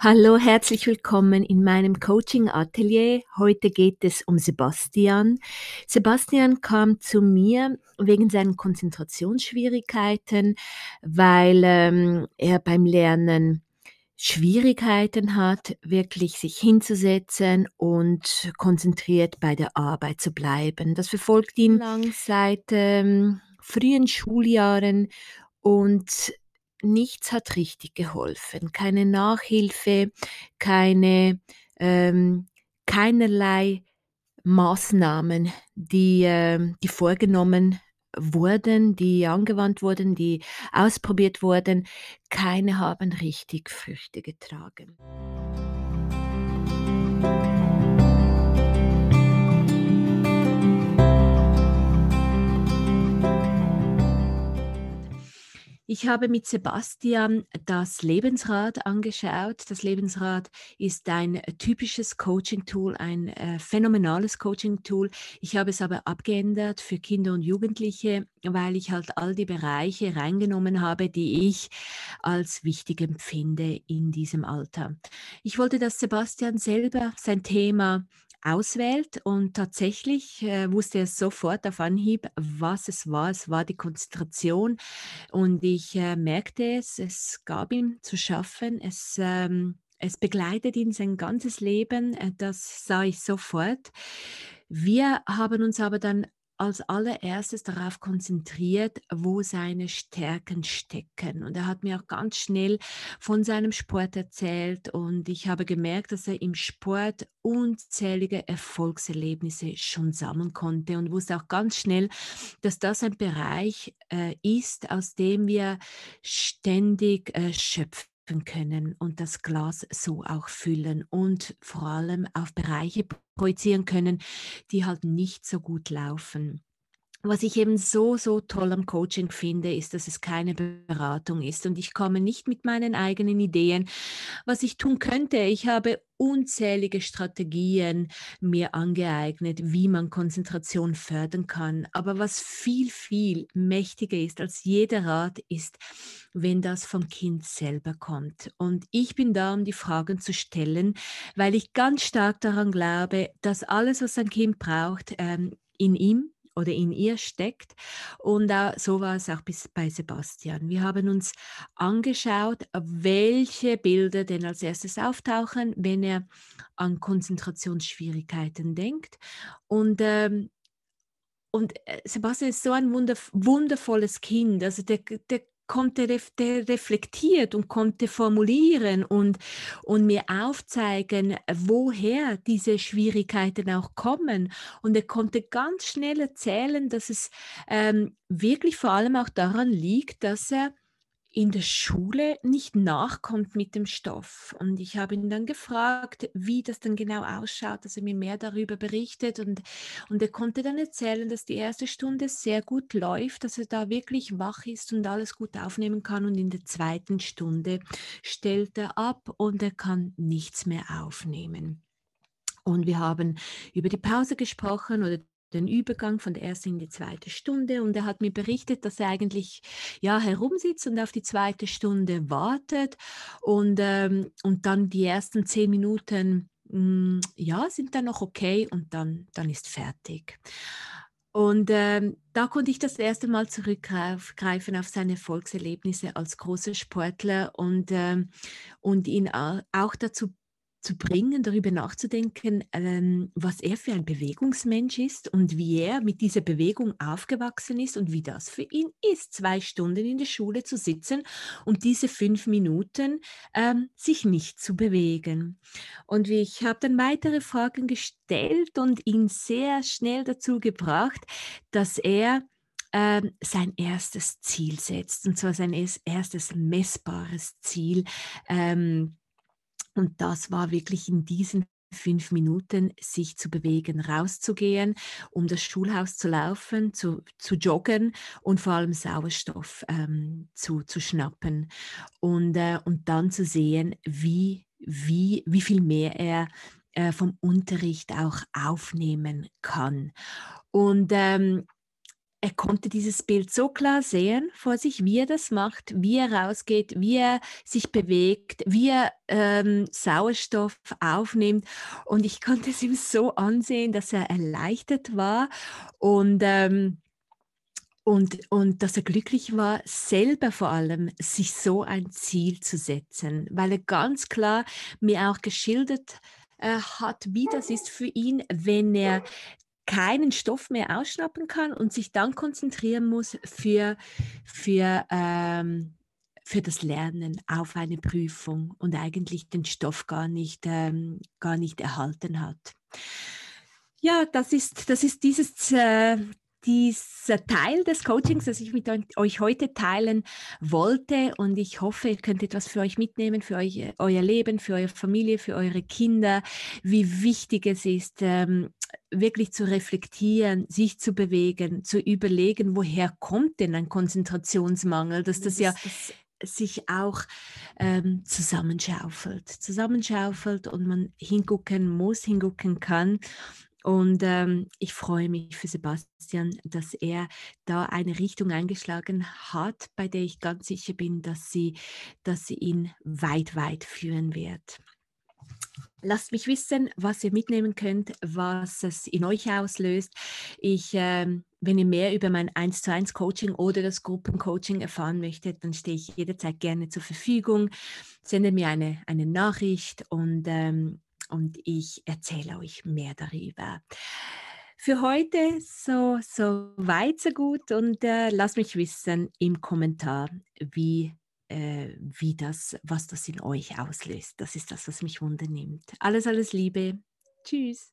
Hallo, herzlich willkommen in meinem Coaching-Atelier. Heute geht es um Sebastian. Sebastian kam zu mir wegen seinen Konzentrationsschwierigkeiten, weil ähm, er beim Lernen Schwierigkeiten hat, wirklich sich hinzusetzen und konzentriert bei der Arbeit zu bleiben. Das verfolgt ihn lang seit ähm, frühen Schuljahren und nichts hat richtig geholfen. Keine Nachhilfe, keine, ähm, keinerlei Maßnahmen, die, äh, die vorgenommen wurden, die angewandt wurden, die ausprobiert wurden, keine haben richtig Früchte getragen. Ich habe mit Sebastian das Lebensrad angeschaut. Das Lebensrad ist ein typisches Coaching-Tool, ein äh, phänomenales Coaching-Tool. Ich habe es aber abgeändert für Kinder und Jugendliche, weil ich halt all die Bereiche reingenommen habe, die ich als wichtig empfinde in diesem Alter. Ich wollte, dass Sebastian selber sein Thema auswählt und tatsächlich äh, wusste er sofort auf Anhieb, was es war. Es war die Konzentration und ich äh, merkte es, es gab ihm zu schaffen, es, ähm, es begleitet ihn sein ganzes Leben, äh, das sah ich sofort. Wir haben uns aber dann als allererstes darauf konzentriert, wo seine Stärken stecken. Und er hat mir auch ganz schnell von seinem Sport erzählt und ich habe gemerkt, dass er im Sport unzählige Erfolgserlebnisse schon sammeln konnte und wusste auch ganz schnell, dass das ein Bereich äh, ist, aus dem wir ständig äh, schöpfen können und das Glas so auch füllen und vor allem auf Bereiche projizieren können, die halt nicht so gut laufen. Was ich eben so, so toll am Coaching finde, ist, dass es keine Beratung ist und ich komme nicht mit meinen eigenen Ideen, was ich tun könnte. Ich habe unzählige Strategien mir angeeignet, wie man Konzentration fördern kann. Aber was viel, viel mächtiger ist als jeder Rat, ist, wenn das vom Kind selber kommt. Und ich bin da, um die Fragen zu stellen, weil ich ganz stark daran glaube, dass alles, was ein Kind braucht, ähm, in ihm oder in ihr steckt. Und so war es auch bis bei Sebastian. Wir haben uns angeschaut, welche Bilder denn als erstes auftauchen, wenn er an Konzentrationsschwierigkeiten denkt. Und ähm, und äh, Sebastian ist so ein wundervolles Kind. Also der, der konnte der reflektiert und konnte formulieren und, und mir aufzeigen, woher diese Schwierigkeiten auch kommen. Und er konnte ganz schnell erzählen, dass es ähm, wirklich vor allem auch daran liegt, dass er in der Schule nicht nachkommt mit dem Stoff. Und ich habe ihn dann gefragt, wie das dann genau ausschaut, dass er mir mehr darüber berichtet. Und, und er konnte dann erzählen, dass die erste Stunde sehr gut läuft, dass er da wirklich wach ist und alles gut aufnehmen kann. Und in der zweiten Stunde stellt er ab und er kann nichts mehr aufnehmen. Und wir haben über die Pause gesprochen oder den Übergang von der ersten in die zweite Stunde und er hat mir berichtet, dass er eigentlich ja herumsitzt und auf die zweite Stunde wartet und, ähm, und dann die ersten zehn Minuten mh, hm, ja sind dann noch okay und dann, dann ist fertig. Und ähm, da konnte ich das erste Mal zurückgreifen auf seine Erfolgserlebnisse als großer Sportler und, ähm, und ihn auch dazu zu bringen, darüber nachzudenken, ähm, was er für ein Bewegungsmensch ist und wie er mit dieser Bewegung aufgewachsen ist und wie das für ihn ist, zwei Stunden in der Schule zu sitzen und diese fünf Minuten ähm, sich nicht zu bewegen. Und ich habe dann weitere Fragen gestellt und ihn sehr schnell dazu gebracht, dass er ähm, sein erstes Ziel setzt, und zwar sein erstes messbares Ziel. Ähm, und das war wirklich in diesen fünf Minuten sich zu bewegen, rauszugehen, um das Schulhaus zu laufen, zu, zu joggen und vor allem Sauerstoff ähm, zu, zu schnappen und, äh, und dann zu sehen, wie, wie, wie viel mehr er äh, vom Unterricht auch aufnehmen kann. Und ähm, er konnte dieses Bild so klar sehen vor sich, wie er das macht, wie er rausgeht, wie er sich bewegt, wie er ähm, Sauerstoff aufnimmt. Und ich konnte es ihm so ansehen, dass er erleichtert war und ähm, und, und dass er glücklich war, selber vor allem sich so ein Ziel zu setzen, weil er ganz klar mir auch geschildert äh, hat, wie das ist für ihn, wenn er keinen Stoff mehr ausschnappen kann und sich dann konzentrieren muss für, für, ähm, für das Lernen auf eine Prüfung und eigentlich den Stoff gar nicht, ähm, gar nicht erhalten hat. Ja, das ist, das ist dieses äh, dieser Teil des Coachings, das ich mit euch heute teilen wollte. Und ich hoffe, ihr könnt etwas für euch mitnehmen, für euch, euer Leben, für eure Familie, für eure Kinder, wie wichtig es ist, ähm, wirklich zu reflektieren, sich zu bewegen, zu überlegen, woher kommt denn ein Konzentrationsmangel, dass das, das ja das sich auch ähm, zusammenschaufelt, zusammenschaufelt und man hingucken muss, hingucken kann. Und ähm, ich freue mich für Sebastian, dass er da eine Richtung eingeschlagen hat, bei der ich ganz sicher bin, dass sie, dass sie ihn weit, weit führen wird. Lasst mich wissen, was ihr mitnehmen könnt, was es in euch auslöst. Ich, ähm, wenn ihr mehr über mein 1 zu 1 Coaching oder das Gruppencoaching erfahren möchtet, dann stehe ich jederzeit gerne zur Verfügung. Sendet mir eine, eine Nachricht und ähm, und ich erzähle euch mehr darüber. Für heute so, so weit, so gut und äh, lasst mich wissen im Kommentar, wie, äh, wie das, was das in euch auslöst. Das ist das, was mich wundernimmt. Alles, alles Liebe. Tschüss.